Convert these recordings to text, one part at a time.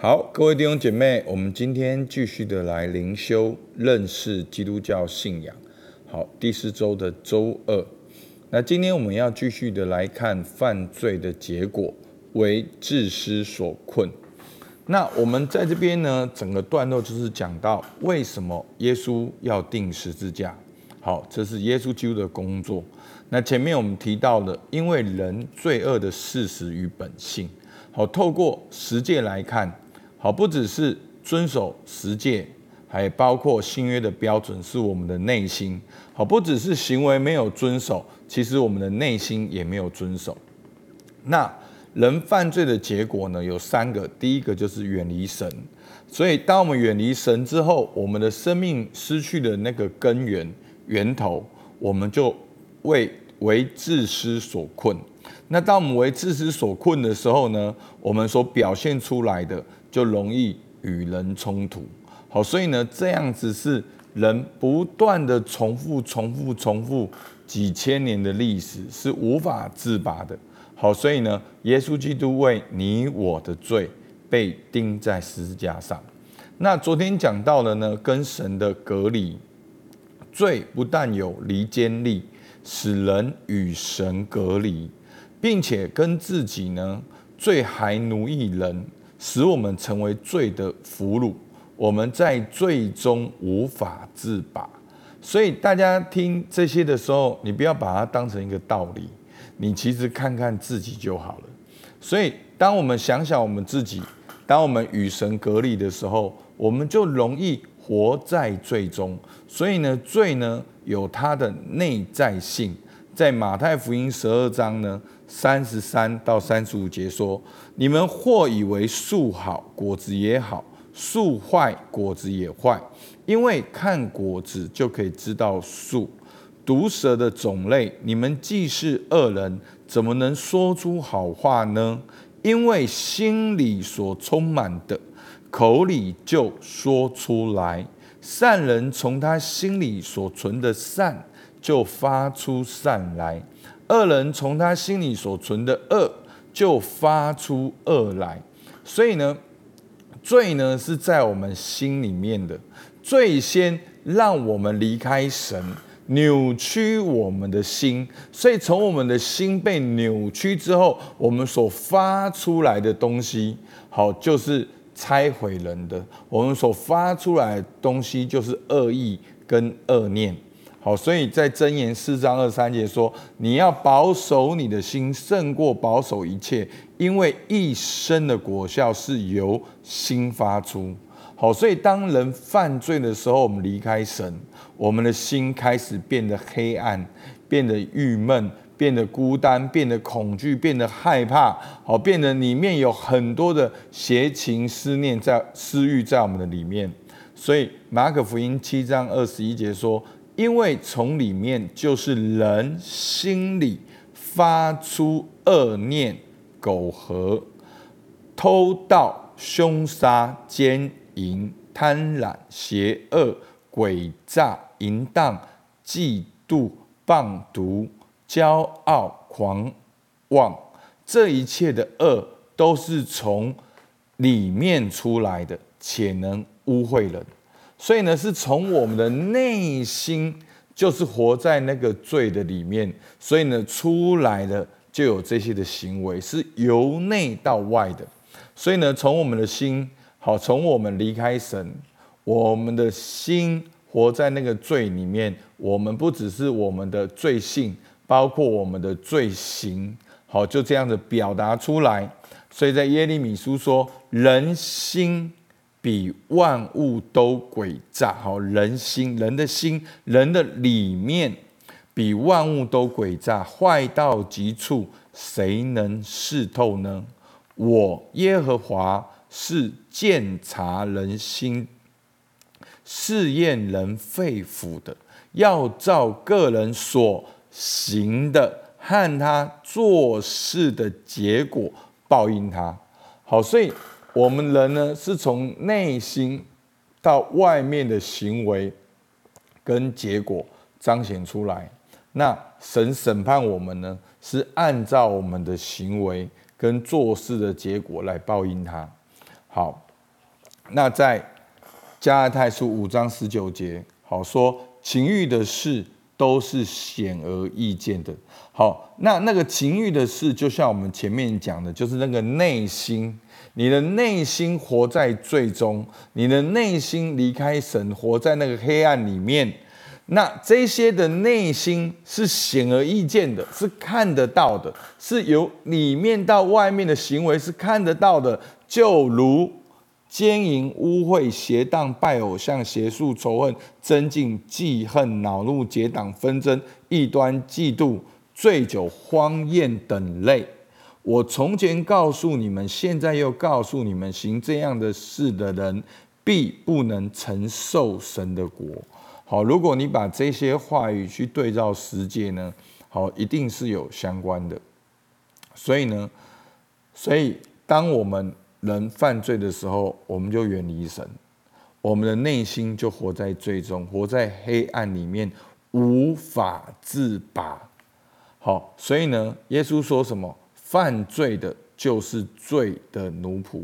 好，各位弟兄姐妹，我们今天继续的来灵修认识基督教信仰。好，第四周的周二，那今天我们要继续的来看犯罪的结果为自私所困。那我们在这边呢，整个段落就是讲到为什么耶稣要钉十字架。好，这是耶稣基督的工作。那前面我们提到了，因为人罪恶的事实与本性。好，透过实践来看。好，不只是遵守十诫，还包括新约的标准是我们的内心。好，不只是行为没有遵守，其实我们的内心也没有遵守。那人犯罪的结果呢？有三个，第一个就是远离神。所以，当我们远离神之后，我们的生命失去了那个根源源头，我们就为为自私所困。那当我们为自私所困的时候呢，我们所表现出来的。就容易与人冲突，好，所以呢，这样子是人不断的重复、重复、重复几千年的历史，是无法自拔的。好，所以呢，耶稣基督为你我的罪被钉在十字架上。那昨天讲到了呢，跟神的隔离，罪不但有离间力，使人与神隔离，并且跟自己呢，罪还奴役人。使我们成为罪的俘虏，我们在罪中无法自拔。所以大家听这些的时候，你不要把它当成一个道理，你其实看看自己就好了。所以，当我们想想我们自己，当我们与神隔离的时候，我们就容易活在罪中。所以呢，罪呢有它的内在性。在马太福音十二章呢，三十三到三十五节说：“你们或以为树好，果子也好；树坏，果子也坏。因为看果子就可以知道树。毒蛇的种类，你们既是恶人，怎么能说出好话呢？因为心里所充满的，口里就说出来。善人从他心里所存的善。”就发出善来，恶人从他心里所存的恶就发出恶来。所以呢，罪呢是在我们心里面的，最先让我们离开神，扭曲我们的心。所以从我们的心被扭曲之后，我们所发出来的东西，好，就是拆毁人的。我们所发出来的东西就是恶意跟恶念。好，所以在箴言四章二三节说：“你要保守你的心，胜过保守一切，因为一生的果效是由心发出。”好，所以当人犯罪的时候，我们离开神，我们的心开始变得黑暗，变得郁闷，变得孤单，变得恐惧，变得害怕。好，变得里面有很多的邪情思念在私欲在我们的里面。所以马可福音七章二十一节说。因为从里面就是人心里发出恶念、苟合、偷盗、凶杀、奸淫、贪婪、邪恶、诡诈、淫荡、嫉妒、谤毒、骄傲、狂妄，这一切的恶都是从里面出来的，且能污秽人。所以呢，是从我们的内心，就是活在那个罪的里面，所以呢，出来的就有这些的行为，是由内到外的。所以呢，从我们的心，好，从我们离开神，我们的心活在那个罪里面，我们不只是我们的罪性，包括我们的罪行，好，就这样子表达出来。所以在耶利米书说，人心。比万物都诡诈，好，人心，人的心，人的里面，比万物都诡诈，坏到极处，谁能识透呢？我耶和华是鉴察人心、试验人肺腑的，要照个人所行的和他做事的结果报应他。好，所以。我们人呢，是从内心到外面的行为跟结果彰显出来。那神审判我们呢，是按照我们的行为跟做事的结果来报应他。好，那在加拉太书五章十九节，好说情欲的事都是显而易见的。好，那那个情欲的事，就像我们前面讲的，就是那个内心，你的内心活在罪中，你的内心离开神，活在那个黑暗里面。那这些的内心是显而易见的，是看得到的，是由里面到外面的行为是看得到的，就如奸淫、污秽、邪荡、拜偶像、邪术、仇恨、争竞、记恨、恼怒、结党、纷争、异端、嫉妒、醉酒、荒宴等类。我从前告诉你们，现在又告诉你们，行这样的事的人，必不能承受神的国。好，如果你把这些话语去对照世界呢，好，一定是有相关的。所以呢，所以当我们人犯罪的时候，我们就远离神，我们的内心就活在罪中，活在黑暗里面，无法自拔。好，所以呢，耶稣说什么？犯罪的就是罪的奴仆。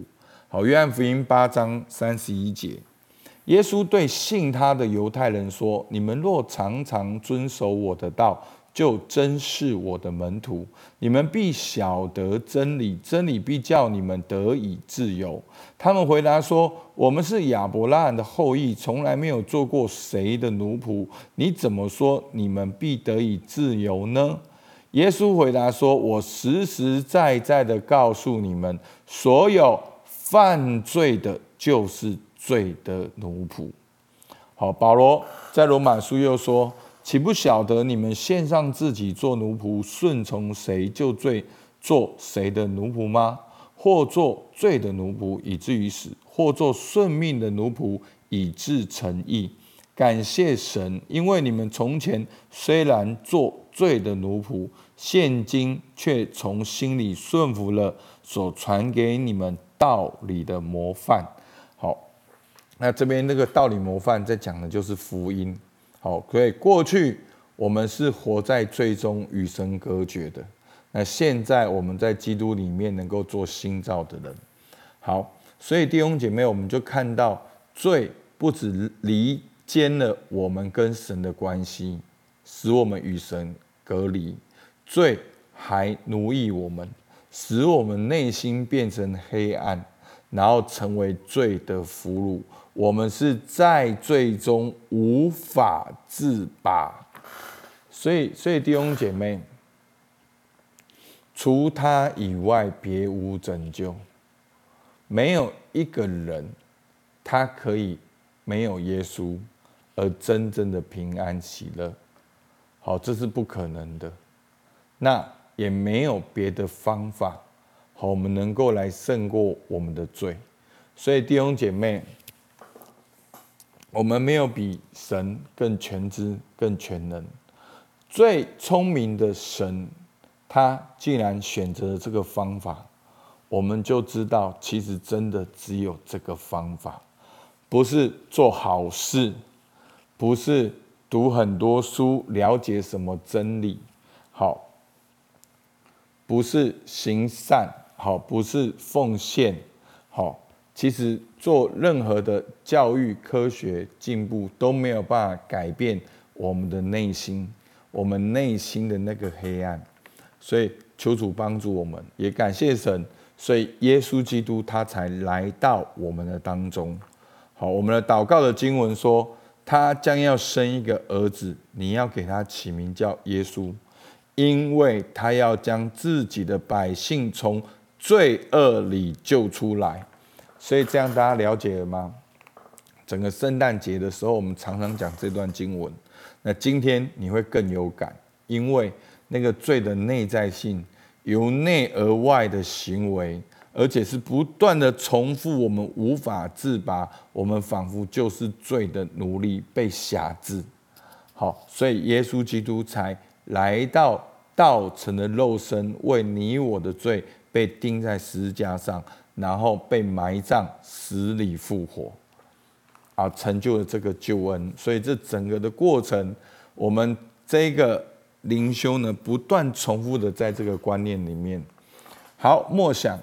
好，约翰福音八章三十一节。耶稣对信他的犹太人说：“你们若常常遵守我的道，就真是我的门徒。你们必晓得真理，真理必叫你们得以自由。”他们回答说：“我们是亚伯拉罕的后裔，从来没有做过谁的奴仆。你怎么说你们必得以自由呢？”耶稣回答说：“我实实在在的告诉你们，所有犯罪的，就是。”罪的奴仆，好，保罗在罗马书又说：“岂不晓得你们献上自己做奴仆，顺从谁就罪做谁的奴仆吗？或做罪的奴仆，以至于死；或做顺命的奴仆，以致成义。感谢神，因为你们从前虽然做罪的奴仆，现今却从心里顺服了所传给你们道理的模范。”好。那这边那个道理模范在讲的就是福音，好，所以过去我们是活在罪中与神隔绝的，那现在我们在基督里面能够做新造的人，好，所以弟兄姐妹，我们就看到罪不止离间了我们跟神的关系，使我们与神隔离，罪还奴役我们，使我们内心变成黑暗，然后成为罪的俘虏。我们是在罪中无法自拔，所以，所以弟兄姐妹，除他以外别无拯救，没有一个人他可以没有耶稣而真正的平安喜乐。好，这是不可能的。那也没有别的方法，好，我们能够来胜过我们的罪。所以弟兄姐妹。我们没有比神更全知、更全能。最聪明的神，他既然选择了这个方法，我们就知道，其实真的只有这个方法，不是做好事，不是读很多书了解什么真理，好，不是行善，好，不是奉献，好。其实做任何的教育、科学进步都没有办法改变我们的内心，我们内心的那个黑暗。所以求主帮助我们，也感谢神。所以耶稣基督他才来到我们的当中。好，我们的祷告的经文说，他将要生一个儿子，你要给他起名叫耶稣，因为他要将自己的百姓从罪恶里救出来。所以这样大家了解了吗？整个圣诞节的时候，我们常常讲这段经文。那今天你会更有感，因为那个罪的内在性，由内而外的行为，而且是不断的重复，我们无法自拔，我们仿佛就是罪的奴隶，被辖制。好，所以耶稣基督才来到道成的肉身，为你我的罪被钉在十字架上。然后被埋葬，死里复活，啊，成就了这个救恩。所以这整个的过程，我们这个灵修呢，不断重复的在这个观念里面。好，默想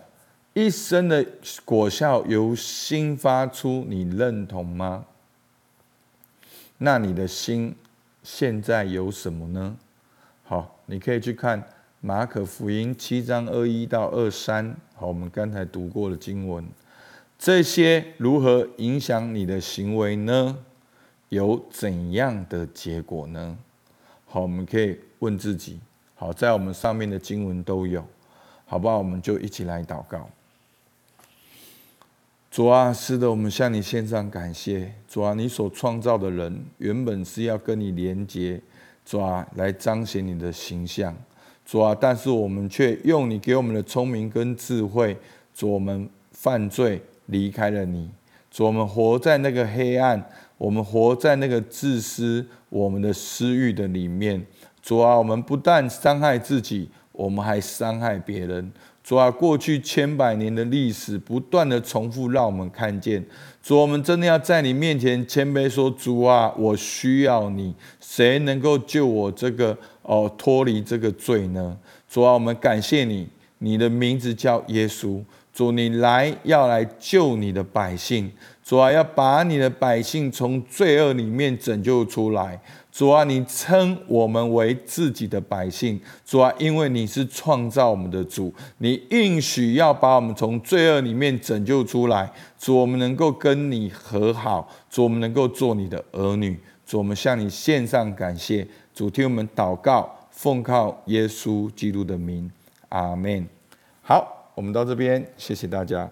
一生的果效由心发出，你认同吗？那你的心现在有什么呢？好，你可以去看马可福音七章二一到二三。好，我们刚才读过的经文，这些如何影响你的行为呢？有怎样的结果呢？好，我们可以问自己。好，在我们上面的经文都有，好不好？我们就一起来祷告。主啊，是的，我们向你献上感谢。主啊，你所创造的人原本是要跟你连接，主啊，来彰显你的形象。主啊，但是我们却用你给我们的聪明跟智慧，主，我们犯罪离开了你。主，我们活在那个黑暗。我们活在那个自私、我们的私欲的里面。主啊，我们不但伤害自己，我们还伤害别人。主啊，过去千百年的历史不断的重复，让我们看见。主，我们真的要在你面前谦卑说：“主啊，我需要你。谁能够救我这个哦脱离这个罪呢？”主啊，我们感谢你，你的名字叫耶稣。主，你来要来救你的百姓。主啊，要把你的百姓从罪恶里面拯救出来。主啊，你称我们为自己的百姓。主啊，因为你是创造我们的主，你应许要把我们从罪恶里面拯救出来。主，我们能够跟你和好。主，我们能够做你的儿女。主，我们向你献上感谢。主，听我们祷告，奉靠耶稣基督的名，阿门。好。我们到这边，谢谢大家。